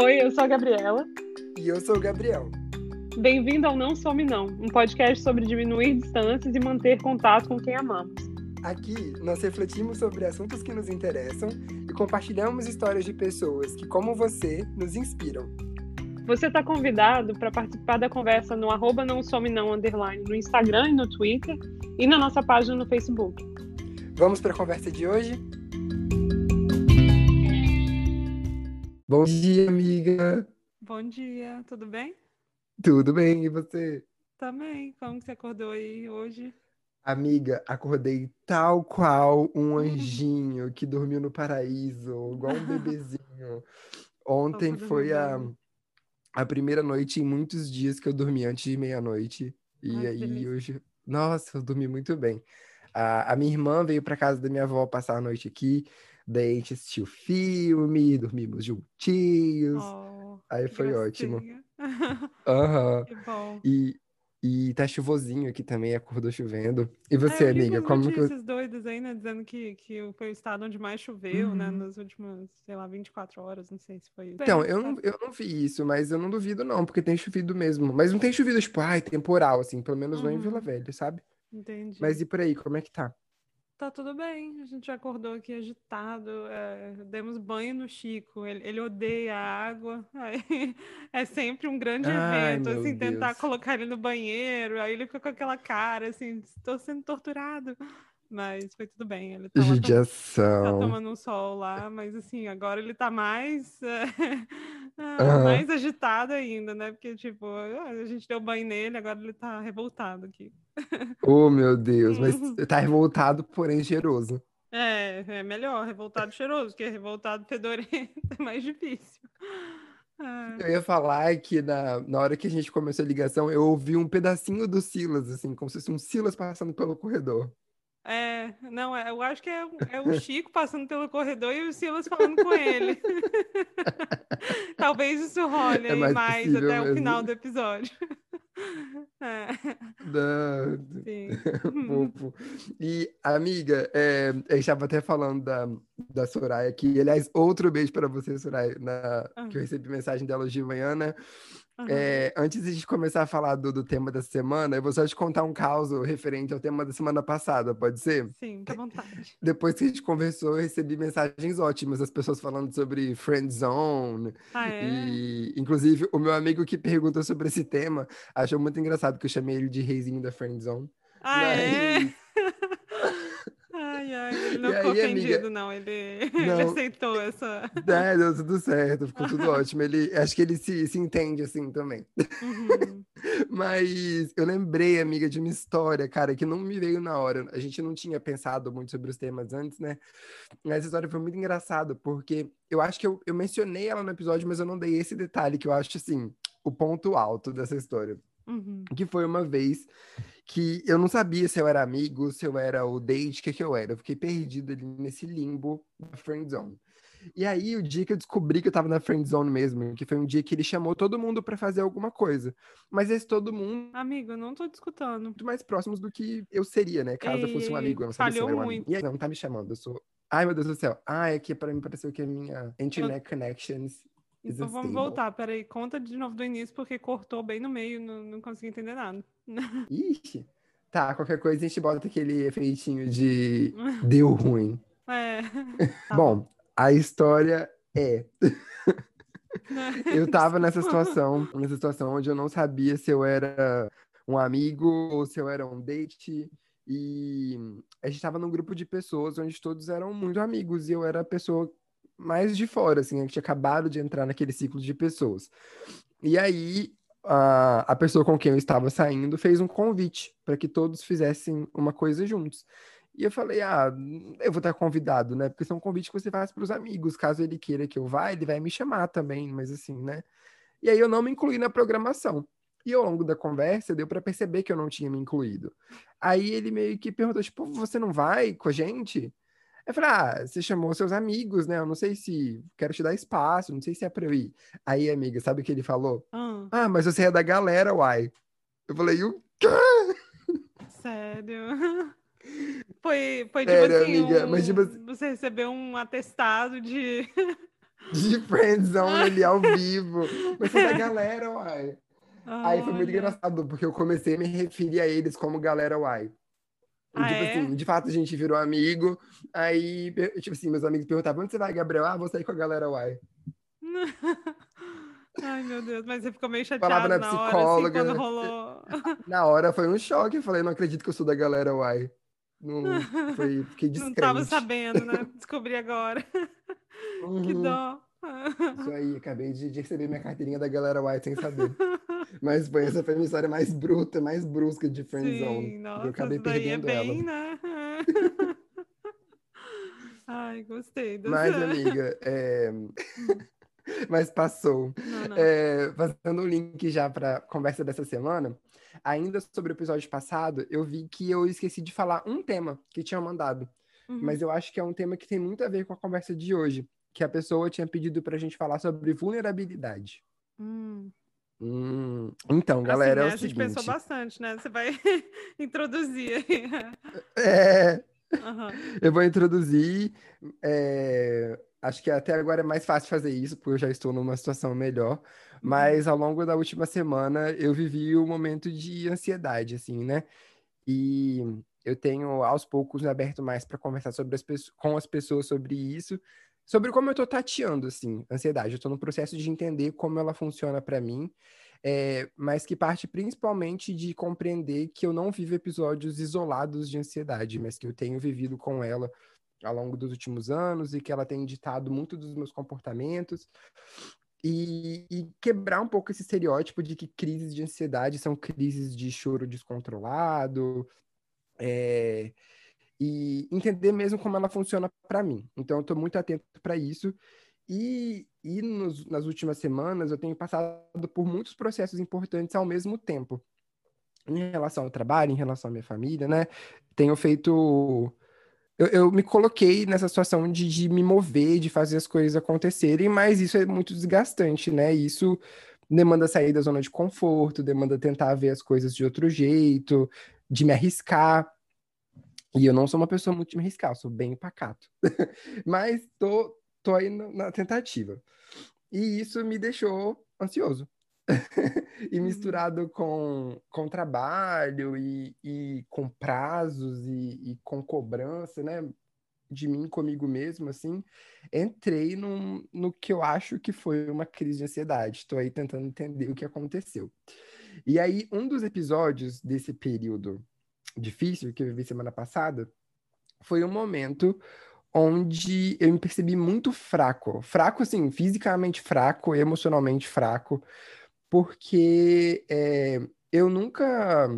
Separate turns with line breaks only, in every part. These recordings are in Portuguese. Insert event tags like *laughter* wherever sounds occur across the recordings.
Oi, eu sou a Gabriela.
E eu sou o Gabriel.
Bem-vindo ao Não Some Não, um podcast sobre diminuir distâncias e manter contato com quem amamos.
Aqui nós refletimos sobre assuntos que nos interessam e compartilhamos histórias de pessoas que, como você, nos inspiram.
Você está convidado para participar da conversa no arroba não some não underline no Instagram e no Twitter e na nossa página no Facebook.
Vamos para a conversa de hoje? Bom dia, amiga.
Bom dia, tudo bem?
Tudo bem, e você?
Também. Como que você acordou aí hoje?
Amiga, acordei tal qual um anjinho que dormiu no paraíso, igual um bebezinho. *laughs* Ontem foi a, a primeira noite em muitos dias que eu dormi antes de meia-noite. E
Ai,
aí
delícia.
hoje, nossa, eu dormi muito bem. A, a minha irmã veio para casa da minha avó passar a noite aqui, daí a gente assistiu filme, dormimos juntinhos.
Oh,
Aí foi ótimo.
gracinha. *laughs*
Aham.
Que bom.
E, e tá chuvosinho aqui também, acordou chovendo. E você,
É, eu li
amiga, como que...
notícias doidas aí, né? Dizendo que, que foi o estado onde mais choveu, né?
Uhum.
Nas últimas, sei lá, 24 horas, não sei se foi isso.
Então, eu
tá-
não, eu não vi isso, mas eu não duvido não, porque tem chovido mesmo. Mas não tem chovido, tipo, ai, temporal, assim, pelo menos não em Vila
Uhum.
Velha, sabe?
Entendi.
Mas e por aí, como é que tá?
Tá tudo bem, a gente acordou aqui agitado, é, demos banho no Chico, ele, ele odeia a água, *laughs* aí é sempre um grande
Ai,
evento, assim, tentar
Deus.
colocar ele no banheiro, aí ele fica com aquela cara, assim, estou sendo torturado, mas foi tudo bem, ele tom- tá
Judiação.
tomando um sol lá, mas assim, agora ele tá mais, é, *laughs* ah,
Aham.
mais agitado ainda, né, porque, tipo, a gente deu banho nele, agora ele tá revoltado aqui.
Oh, meu Deus, mas tá revoltado, porém cheiroso.
É, é melhor, revoltado cheiroso, porque revoltado fedorento *laughs* é mais difícil. Ah,
Eu ia falar que na, na hora que a gente começou a ligação, eu ouvi um pedacinho do Silas, assim, como se fosse um Silas passando pelo corredor.
é, não, é, eu acho que é, o- é o Chico passando pelo corredor e o Silas falando com ele. *laughs* Talvez isso role
É
aí
mais
mais até o
mesmo.
final do episódio. *laughs* É, sim. *laughs*
Fofo. *laughs* E, amiga, é, gente estava até falando da, da Soraya aqui. Aliás, outro beijo para você, Soraya, na,
Ah.
que eu recebi mensagem dela hoje de manhã, né?
Aham.
É, antes de a gente começar a falar do, do tema da semana, eu vou só te contar um caos referente ao tema da semana passada, pode ser?
Sim, fica à vontade. *laughs*
Depois que a gente conversou, eu recebi mensagens ótimas, as pessoas falando sobre friend zone.
Ah, é?
E, inclusive, o meu amigo que perguntou sobre esse tema achou muito engraçado que eu chamei ele de reizinho da friend zone.
Ah, é?
Mas-
Ai, ai, ele não
E
ficou
aí, amiga?
ofendido, não. Ele, *laughs* ele
Não.
aceitou essa.
É, deu tudo certo, ficou tudo *laughs* ótimo. Ele, acho que ele se, se entende assim também.
Uhum. *laughs*
Mas eu lembrei, amiga, de uma história, cara, que não me veio na hora. A gente não tinha pensado muito sobre os temas antes, né? Essa história foi muito engraçada, porque eu acho que eu, eu mencionei ela no episódio, mas eu não dei esse detalhe que eu acho, assim, o ponto alto dessa história.
Uhum.
Que foi uma vez que eu não sabia se eu era amigo, se eu era o date, o que que eu era. Eu fiquei perdido ali nesse limbo da friend zone. E aí, o dia que eu descobri que eu tava na friend zone mesmo, que foi um dia que ele chamou todo mundo pra fazer alguma coisa. Mas esse todo mundo
Amigo, eu não tô discutando.
muito mais próximos do que eu seria, né? Caso eu fosse um amigo. Eu não sabia se eu era um amigo.
muito.
E aí, não tá me chamando, eu sou... Ai, meu Deus do céu. Ah, é que pra mim pareceu que a minha internet connections is
Então vamos voltar, peraí, conta de novo do início, porque cortou bem no meio, não, não consegui entender nada. *laughs*
Ixi. Tá, qualquer coisa a gente bota aquele efeitinho de *laughs* deu ruim.
É. *laughs* Tá
Bom, a história é. Eu tava nessa situação, nessa situação onde eu não sabia se eu era um amigo ou se eu era um date. E a gente tava num grupo de pessoas onde todos eram muito amigos e eu era a pessoa mais de fora, assim, eu tinha acabado de entrar naquele ciclo de pessoas. E aí a, a pessoa com quem eu estava saindo fez um convite para que todos fizessem uma coisa juntos. E eu falei, ah, eu vou estar convidado, né? Porque isso é um convite que você faz para os amigos. Caso ele queira que eu vá, ele vai me chamar também, mas assim, né? E aí eu não me incluí na programação. E ao longo da conversa deu para perceber que eu não tinha me incluído. Aí ele meio que perguntou, tipo, você não vai com a gente? Eu falei, ah, você chamou seus amigos, né? Eu não sei se quero te dar espaço, não sei se é pra eu ir. Aí, amiga, sabe o que ele falou?
Ah,
Ah, mas você é da galera, uai. Eu falei, o
sério. *laughs* Foi, foi tipo
Sério,
assim,
amiga,
um-
mas tipo
você recebeu um atestado de *laughs*
de friendzone *laughs* ali ao vivo. Mas foi da galera, uai. Aí foi muito
Olha.
engraçado, porque eu comecei a me referir a eles como galera uai.
Ah,
tipo
é?
assim, de fato a gente virou amigo. Aí, tipo assim, meus amigos perguntavam: onde você vai, Gabriel? Ah, vou sair com a galera uai. *laughs*
Ai, meu Deus, mas você ficou meio
Falava
chateado
na
na hora, assim,
psicóloga.
rolou. *laughs*
Na hora foi um choque. Eu falei: não acredito que eu sou da galera uai. Não, foi, fiquei *laughs*
Não
descrente.
tava sabendo, né? Descobri agora. Que
Uhum.
dó.
Isso aí, acabei de, de receber minha carteirinha da galera White sem saber. Mas foi, essa foi a minha história mais bruta, mais brusca de friendzone.
Sim, nossa,
eu acabei
é
perdendo
bem,
ela.
né? *laughs* Ai, gostei. dessa-
Mas, amiga, é... *laughs* mas passou.
Não, não.
É, fazendo o link já para a conversa dessa semana, ainda sobre o episódio passado, eu vi que eu esqueci de falar um tema que tinham mandado.
Uhum.
Mas eu acho que é um tema que tem muito a ver com a conversa de hoje. Que a pessoa tinha pedido pra gente falar sobre vulnerabilidade.
Hum.
Hum, Então, galera,
assim,
é
né,
o
a gente
seguinte.
pensou bastante, né? Você vai *laughs* introduzir.
É,
Aham.
eu vou introduzir. é, acho que até agora é mais fácil fazer isso, porque eu já estou numa situação melhor. Mas ao longo da última semana eu vivi um momento de ansiedade, assim, né? E eu tenho aos poucos aberto mais para conversar sobre as com as pessoas sobre isso, sobre como eu tô tateando, assim, ansiedade. Eu tô no processo de entender como ela funciona para mim, é, mas que parte principalmente de compreender que eu não vivo episódios isolados de ansiedade, mas que eu tenho vivido com ela ao longo dos últimos anos e que ela tem ditado muito dos meus comportamentos. E, e quebrar um pouco esse estereótipo de que crises de ansiedade são crises de choro descontrolado, é, e entender mesmo como ela funciona para mim. Então, eu estou muito atento para isso. E, e nos- nas últimas semanas, eu tenho passado por muitos processos importantes ao mesmo tempo. Em relação ao trabalho, em relação à minha família, né? Tenho feito. Eu, eu me coloquei nessa situação de, de me mover, de fazer as coisas acontecerem, mas isso é muito desgastante, né? Isso demanda sair da zona de conforto, demanda tentar ver as coisas de outro jeito, de me arriscar. E eu não sou uma pessoa muito de me arriscar, sou bem pacato. *laughs* Mas tô, tô aí na, na tentativa. E isso me deixou ansioso. *laughs* e misturado com, com trabalho e, e com prazos e, e com cobrança, né? De mim comigo mesmo, assim, entrei num, no que eu acho que foi uma crise de ansiedade. Estou aí tentando entender o que aconteceu. E aí, um dos episódios desse período difícil que eu vivi semana passada foi um momento onde eu me percebi muito fraco. Fraco, assim, fisicamente fraco, emocionalmente fraco, porque é, eu nunca.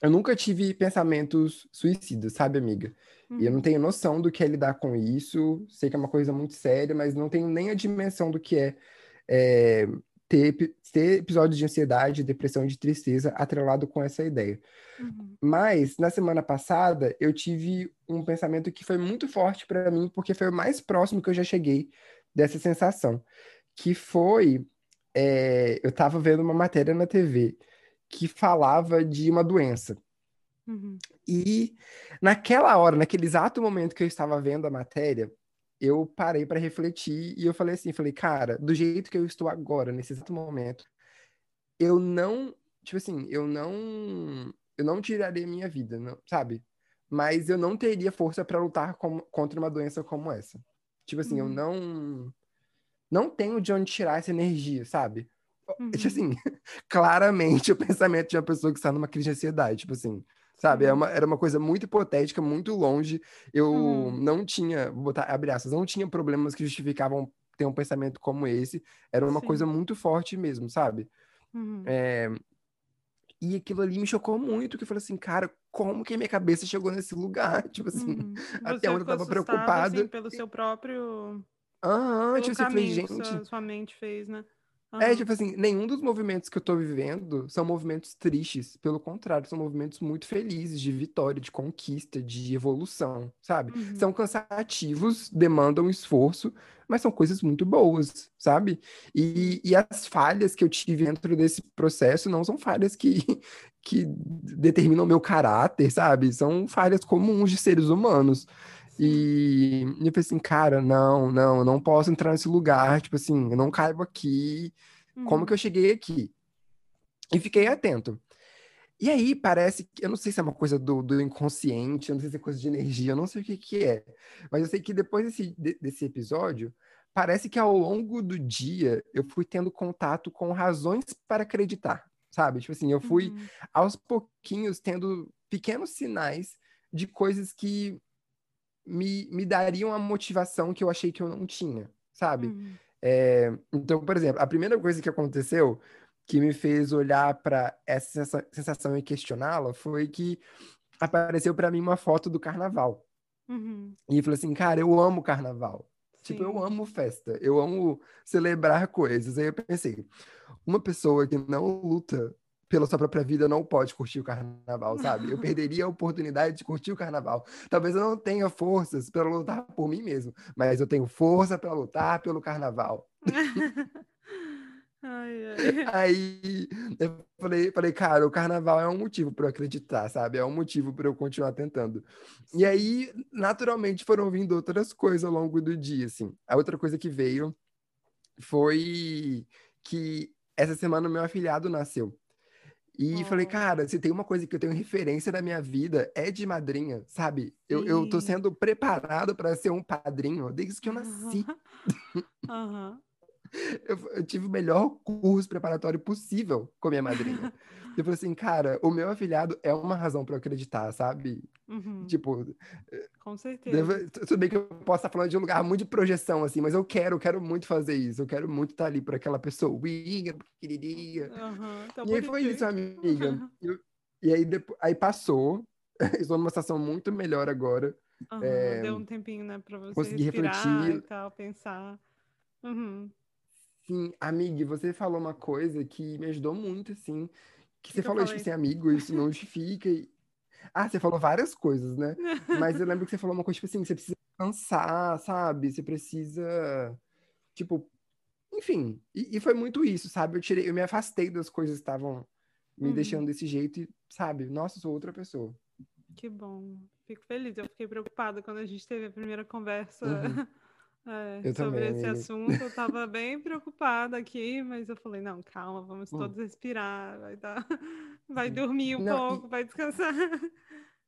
Eu nunca tive pensamentos suicidas, sabe, amiga? E eu não
Uhum.
tenho noção do que é lidar com isso. Sei que é uma coisa muito séria, mas não tenho nem a dimensão do que é, é, ter, ter episódios de ansiedade, depressão e de tristeza atrelado com essa ideia.
Uhum.
Mas na semana passada eu tive um pensamento que foi muito forte para mim, porque foi o mais próximo que eu já cheguei dessa sensação, que foi é, eu estava vendo uma matéria na TV que falava de uma doença.
Uhum.
E naquela hora, naquele exato momento que eu estava vendo a matéria, eu parei para refletir e eu falei assim, falei, cara, do jeito que eu estou agora, nesse exato momento, eu não, tipo assim, eu não, eu não tiraria minha vida, não, sabe? Mas eu não teria força para lutar com- contra uma doença como essa. Tipo assim, eu
Uhum.
não, não tenho de onde tirar essa energia, sabe? Tipo
Uhum.
assim, *laughs* claramente o pensamento de uma pessoa que está numa crise de ansiedade, tipo assim, sabe? É
Sim.
uma, era uma coisa muito hipotética, muito longe. Eu
Uhum.
não tinha, vou botar, abre aspas, não tinha problemas que justificavam ter um pensamento como esse. Era uma coisa
Sim.
muito forte mesmo, sabe?
Uhum.
É, e aquilo ali me chocou muito, que eu falei assim, cara, como que a minha cabeça chegou nesse lugar? *laughs* Tipo assim,
Uhum.
até onde eu tava
assustado,
preocupado.
assim, pelo seu próprio...
aham, tipo assim, falei, gente,
sua, sua mente fez, né?
É,
Aham.
tipo assim, nenhum dos movimentos que eu tô vivendo são movimentos tristes. Pelo contrário, são movimentos muito felizes, de vitória, de conquista, de evolução, sabe?
Uhum.
São cansativos, demandam esforço, mas são coisas muito boas, sabe? E, e as falhas que eu tive dentro desse processo não são falhas que, *laughs* que determinam meu caráter, sabe? São falhas comuns de seres humanos. E eu falei assim, cara, não, não, eu não posso entrar nesse lugar, tipo assim, eu não caibo aqui, como
Uhum.
que eu cheguei aqui? E fiquei atento. E aí parece que, eu não sei se é uma coisa do, do inconsciente, eu não sei se é coisa de energia, eu não sei o que que é, mas eu sei que depois desse, de- desse episódio, parece que ao longo do dia eu fui tendo contato com razões para acreditar, sabe? Tipo assim, eu fui
Uhum.
aos pouquinhos tendo pequenos sinais de coisas que me, me dariam a motivação que eu achei que eu não tinha, sabe?
Uhum.
É, então, por exemplo, a primeira coisa que aconteceu que me fez olhar para essa sensa- sensação e questioná-la foi que apareceu para mim uma foto do carnaval.
Uhum.
E eu falei assim, cara, eu amo carnaval. Tipo, eu
Sim.
amo festa, eu amo celebrar coisas. Aí eu pensei, uma pessoa que não luta pela sua própria vida não pode curtir o carnaval, sabe? Eu perderia a oportunidade de curtir o carnaval. Talvez eu não tenha forças para lutar por mim mesmo, mas eu tenho força para lutar pelo carnaval. *laughs*
Ai, ai.
Aí eu falei, falei, cara, o carnaval é um motivo para eu acreditar, sabe? É um motivo para eu continuar tentando. E aí, naturalmente, foram vindo outras coisas ao longo do dia, assim. A outra coisa que veio foi que essa semana meu afilhado nasceu. E falei, cara, se tem uma coisa que eu tenho referência na minha vida, é de madrinha, sabe? Eu, eu tô sendo preparado para ser um padrinho desde que eu nasci.
Aham. *laughs* *laughs*
Eu, eu tive o melhor curso preparatório possível com minha madrinha. *laughs* Eu falei assim, cara, o meu afilhado é uma razão para eu acreditar, sabe?
Uhum.
Tipo,
Com certeza.
deve- tudo bem que eu posso estar falando de um lugar muito de projeção, assim, mas eu quero, eu quero muito fazer isso. Eu quero muito estar ali por aquela pessoa.
Aham. Tão
E aí foi isso, *laughs* amiga. Eu- e aí, depois, aí passou. Estou numa situação muito melhor agora.
Aham,
É,
Deu um tempinho, né, pra você respirar
refletir.
e tal, pensar. Uhum.
Sim, amiga, você falou uma coisa que me ajudou muito, assim. Que
Que
você
que
falou, tipo assim, amigo, isso não justifica. e- *laughs* Ah, você falou várias coisas, né? Mas eu *laughs* lembro que você falou uma coisa, tipo assim, você precisa descansar, sabe? Você precisa, tipo, enfim. E, e foi muito isso, sabe? Eu tirei, eu me afastei das coisas que estavam me
Uhum.
deixando desse jeito e, sabe? Nossa, sou outra pessoa.
Que bom. Fico feliz. Eu fiquei preocupada quando a gente teve a primeira conversa
Uhum. *laughs*
é,
Eu
sobre
também,
esse
amiga.
assunto. Eu *laughs* tava bem preocupada aqui, mas eu falei, não, calma, vamos
Hum.
todos respirar. Vai, dar... *laughs* vai
Sim.
dormir um
Não, e-
pouco, vai descansar. *laughs*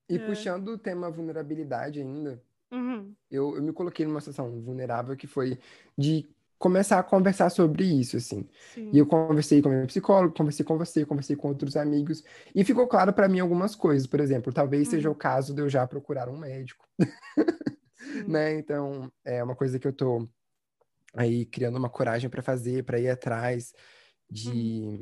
E
É.
puxando o tema vulnerabilidade ainda,
Uhum.
eu, eu me coloquei numa situação vulnerável que foi de começar a conversar sobre isso, assim. E eu
Sim.
conversei com a minha psicóloga, conversei com você, conversei com outros amigos, e ficou claro para mim algumas coisas. Por exemplo, talvez seja
Uhum.
o caso de eu já procurar um médico,
Sim.
Né? Então, é uma coisa que eu tô aí criando uma coragem para fazer, para ir atrás de,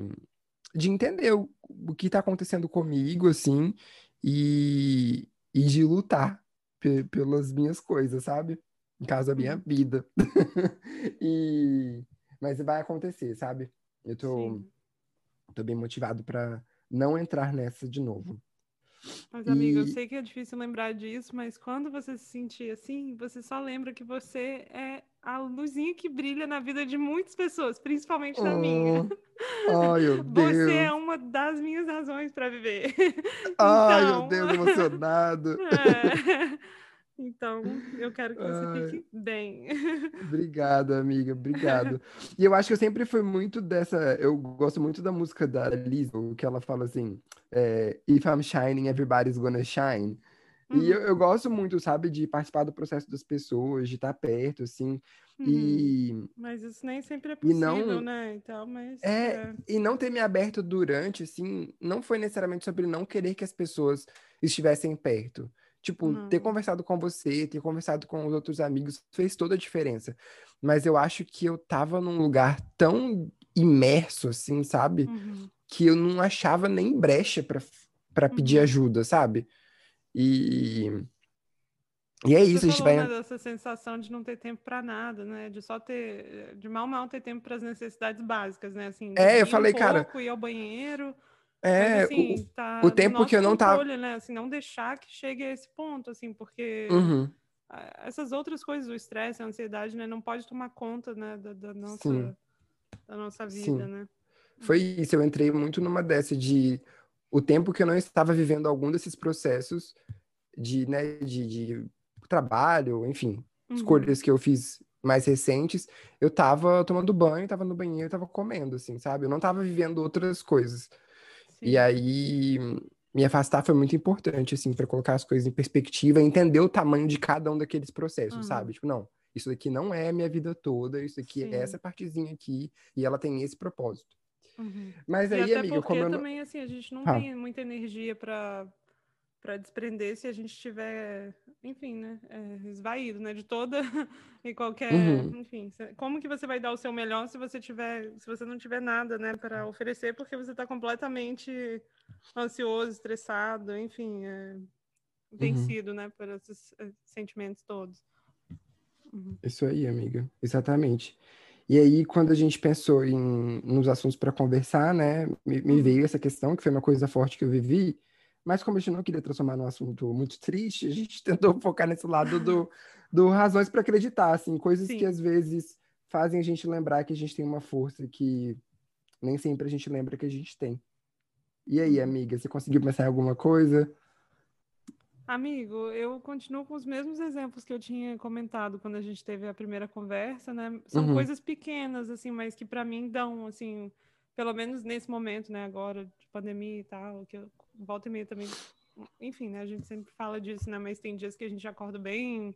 de entender o, o que tá acontecendo comigo, assim, e, e de lutar pe- pelas minhas coisas, sabe? No caso, a minha
Uhum.
vida. *laughs* E... Mas vai acontecer, sabe? Eu tô,
Sim.
tô bem motivado para não entrar nessa de novo.
Mas, amiga, eu
E
sei que é difícil lembrar disso, mas quando você se sentir assim, você só lembra que você é a luzinha que brilha na vida de muitas pessoas, principalmente na minha.
Oh, ai, meu *laughs*
Você é
Deus.
uma das minhas razões para viver. *laughs*
Ai, meu
Então,
Deus, emocionado. *laughs*
é. Então, eu quero que você
Ai.
fique bem. *laughs*
Obrigado, amiga, obrigado. E eu acho que eu sempre fui muito dessa. Eu gosto muito da música da Lizzo, que ela fala assim: é, If I'm shining, everybody's gonna shine. E eu,
Uhum,
eu gosto muito, sabe, de participar do processo das pessoas, de estar perto, assim.
uhum.
E,
Mas isso nem sempre é
e
possível,
não.
né? Então, mas
É,
é.
e não ter me aberto durante, assim, não foi necessariamente sobre não querer que as pessoas estivessem perto. Tipo, ter
Não.
conversado com você, ter conversado com os outros amigos, fez toda a diferença. Mas eu acho que eu tava num lugar tão imerso, assim, sabe?
Uhum,
Que eu não achava nem brecha pra, pra pedir
uhum.
ajuda, sabe? E, e é
Você
isso, a gente vai.
né, dessa sensação de não ter tempo para nada, né? De só ter, de mal mal ter tempo para as necessidades básicas, né? Assim,
É, eu
dormir um
falei, cara,
ir ao banheiro. Mas
é, o,
assim,
o
tá
o tempo que eu não tava.
controle, né? Assim, não deixar que chegue a esse ponto, assim, porque
Uhum,
essas outras coisas, o estresse, a ansiedade, né, não pode tomar conta, né, da, da
sim,
nossa, da nossa vida,
sim.
né?
Foi isso, eu entrei muito numa dessa de o tempo que eu não estava vivendo algum desses processos de, né, de, de trabalho, enfim,
Uhum.
escolhas que eu fiz mais recentes, eu tava tomando banho, tava no banheiro, tava comendo, assim, sabe? Eu não tava vivendo outras coisas. E
Sim.
aí, me afastar foi muito importante, assim, para colocar as coisas em perspectiva e entender o tamanho de cada um daqueles processos,
Uhum.
sabe? Tipo, não, isso daqui não é a minha vida toda, isso aqui
Sim.
é essa partezinha aqui, e ela tem esse propósito.
Uhum.
Mas
E
aí,
até
amiga,
porque
como eu
também, assim, a gente não
Ah.
tem muita energia para para desprender se a gente tiver, enfim, né, é, esvaído, né, de toda *laughs* e qualquer,
Uhum.
enfim, como que você vai dar o seu melhor se você tiver, se você não tiver nada, né, para oferecer, porque você está completamente ansioso, estressado, enfim, é, vencido, né, por esses eh, sentimentos todos. Uhum.
Isso aí, amiga. Exatamente. E aí, quando a gente pensou em nos assuntos para conversar, né, me, me
Uhum.
veio essa questão, que foi uma coisa forte que eu vivi, mas como a gente não queria transformar num assunto muito triste, a gente *laughs* tentou focar nesse lado do, do razões para acreditar, assim, coisas que
Sim.
às vezes fazem a gente lembrar que a gente tem uma força que nem sempre a gente lembra que a gente tem. E aí,
Uhum.
amiga, você conseguiu pensar em alguma coisa?
Amigo, eu continuo com os mesmos exemplos que eu tinha comentado quando a gente teve a primeira conversa, né? São
Uhum.
coisas pequenas, assim, mas que para mim dão, assim, pelo menos nesse momento, né, agora de pandemia e tal, que eu volta e meia também, enfim, né, a gente sempre fala disso, né, mas tem dias que a gente acorda bem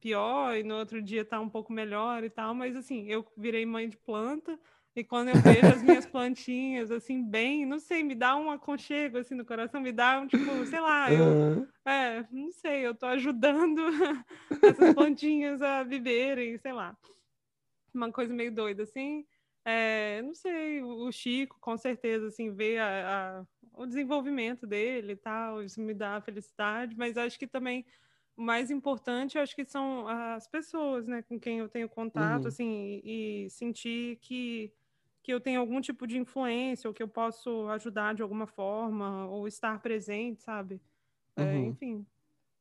pior e no outro dia tá um pouco melhor e tal, mas assim, eu virei mãe de planta e quando eu vejo as minhas plantinhas assim bem, não sei, me dá um aconchego assim no coração, me dá um tipo, sei lá, eu
Ah,
é, não sei, eu tô ajudando *laughs* essas plantinhas a viverem, sei lá. Uma coisa meio doida, assim. É, não sei, o Chico, com certeza, assim, ver a, a- o desenvolvimento dele e tal, isso me dá felicidade, mas acho que também o mais importante, acho que são as pessoas, né, com quem eu tenho contato,
uhum,
assim, e, e sentir que, que eu tenho algum tipo de influência, ou que eu posso ajudar de alguma forma, ou estar presente, sabe? É,
uhum.
enfim,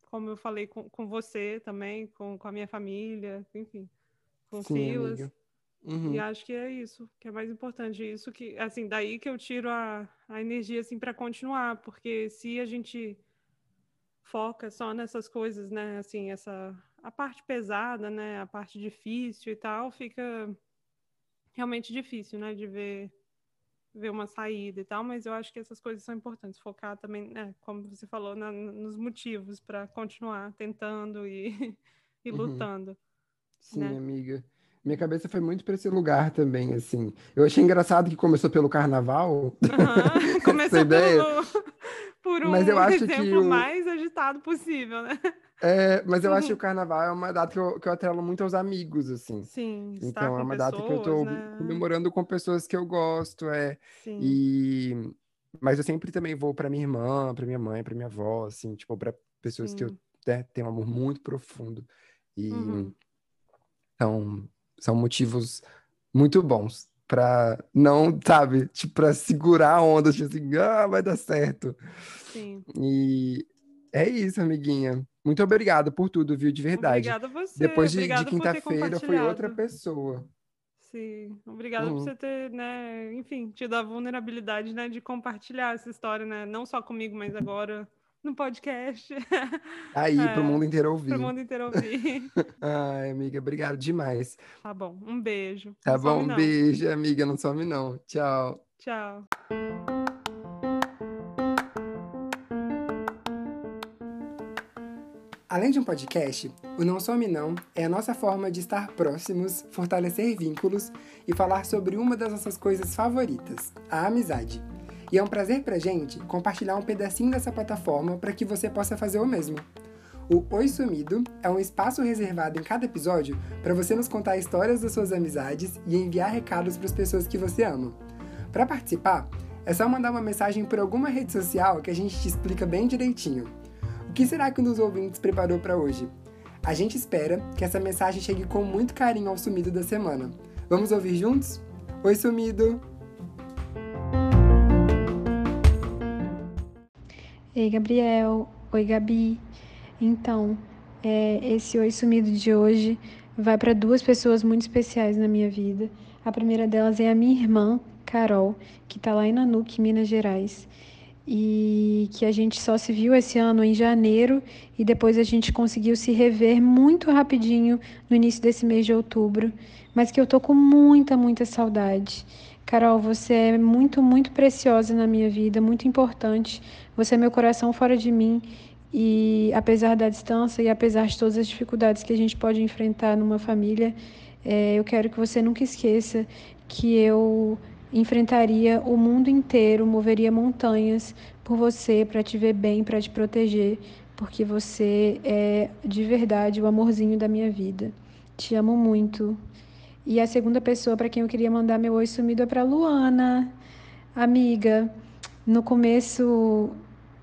como eu falei com, com você também, com, com a minha família, enfim, com
Sim,
Silas.
amiga.
E
Uhum,
acho que é isso, que é mais importante. Isso que, assim, daí que eu tiro a, a energia, assim, para continuar, porque se a gente foca só nessas coisas, né, assim, essa, a parte pesada, né, a parte difícil e tal, fica realmente difícil, né, de ver ver uma saída e tal, mas eu acho que essas coisas são importantes. Focar também, né, como você falou, na- nos motivos para continuar tentando e, *laughs* e
uhum.
lutando,
Sim,
né?
amiga. Minha cabeça foi muito para esse lugar também, assim. Eu achei engraçado que começou pelo carnaval, *laughs* essa
Começou
ideia,
pelo, por
mas eu
um
acho que
exemplo
o,
mais agitado possível, né?
é, mas eu acho que o carnaval é uma data que eu, que eu atrelo muito aos amigos, assim.
Sim,
Então é uma data que eu
pessoas,
tô
né?
comemorando com pessoas que eu gosto, é.
Sim.
E mas eu sempre também vou para minha irmã, para minha mãe, para minha avó, assim, tipo, para pessoas que eu
Sim.
né, tenho um amor muito profundo. E
Uhum.
são, são motivos muito bons pra não, sabe, tipo, pra segurar a onda, tipo assim, ah, vai dar certo.
Sim.
E é isso, amiguinha. Muito obrigado por tudo, viu, de verdade.
Obrigada a você.
Depois de, de
por
quinta-feira foi outra pessoa.
Sim. Obrigada por
Uhum.
você ter, né, enfim, tido a vulnerabilidade, né, de compartilhar essa história, né? Não só comigo, mas agora no podcast.
Aí, pro
É,
mundo inteiro
para o
ouvir.
mundo inteiro ouvir. *laughs*
Ai, amiga, obrigado demais.
Tá bom. Um beijo.
Tá
Não
bom?
não.
Beijo, amiga, não some não. Tchau.
Tchau.
Além de um podcast, o Não Some Não é a nossa forma de estar próximos, fortalecer vínculos e falar sobre uma das nossas coisas favoritas, a amizade. E é um prazer pra gente compartilhar um pedacinho dessa plataforma para que você possa fazer o mesmo. O Oi Sumido é um espaço reservado em cada episódio para você nos contar histórias das suas amizades e enviar recados para as pessoas que você ama. Para participar, é só mandar uma mensagem por alguma rede social que a gente te explica bem direitinho. O que será que um dos ouvintes preparou para hoje? A gente espera que essa mensagem chegue com muito carinho ao sumido da semana. Vamos ouvir juntos? Oi, sumido!
Ei, Gabriel. Oi, Gabi. Então, é, esse Oi Sumido de hoje vai para duas pessoas muito especiais na minha vida. A primeira delas é a minha irmã, Carol, que está lá em Nanuque, Minas Gerais. e que a gente só se viu esse ano em janeiro e depois a gente conseguiu se rever muito rapidinho no início desse mês de outubro, mas que eu tô com muita, muita saudade. Carol, você é muito, muito preciosa na minha vida, muito importante. Você é meu coração fora de mim e apesar da distância e apesar de todas as dificuldades que a gente pode enfrentar numa família, é, eu quero que você nunca esqueça que eu enfrentaria o mundo inteiro, moveria montanhas por você, para te ver bem, para te proteger, porque você é de verdade o amorzinho da minha vida. Te amo muito. E a segunda pessoa para quem eu queria mandar meu oi sumido é para Luana, amiga. No começo,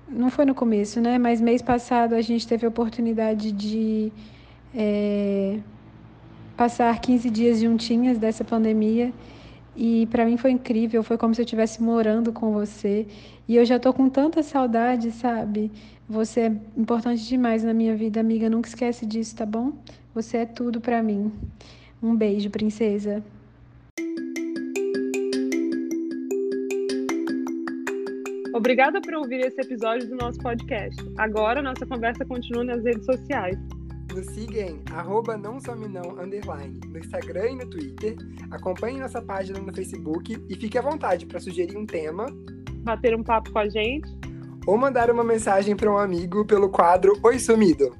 não foi no começo, né? Mas mês passado a gente teve a oportunidade de é, passar 15 dias juntinhas dessa pandemia. E para mim foi incrível, foi como se eu estivesse morando com você. E eu já tô com tanta saudade, sabe? Você é importante demais na minha vida, amiga. Nunca esquece disso, tá bom? Você é tudo para mim. Um beijo, princesa.
Obrigada por ouvir esse episódio do nosso podcast. Agora nossa conversa continua nas redes sociais.
Nos siga em arroba não some não, underline, no Instagram e no Twitter. Acompanhe nossa página no Facebook e fique à vontade para sugerir um tema,
bater um papo com a gente
ou mandar uma mensagem para um amigo pelo quadro Oi Sumido.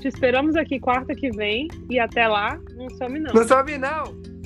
Te esperamos aqui quarta que vem e até lá, não some não.
Não some não!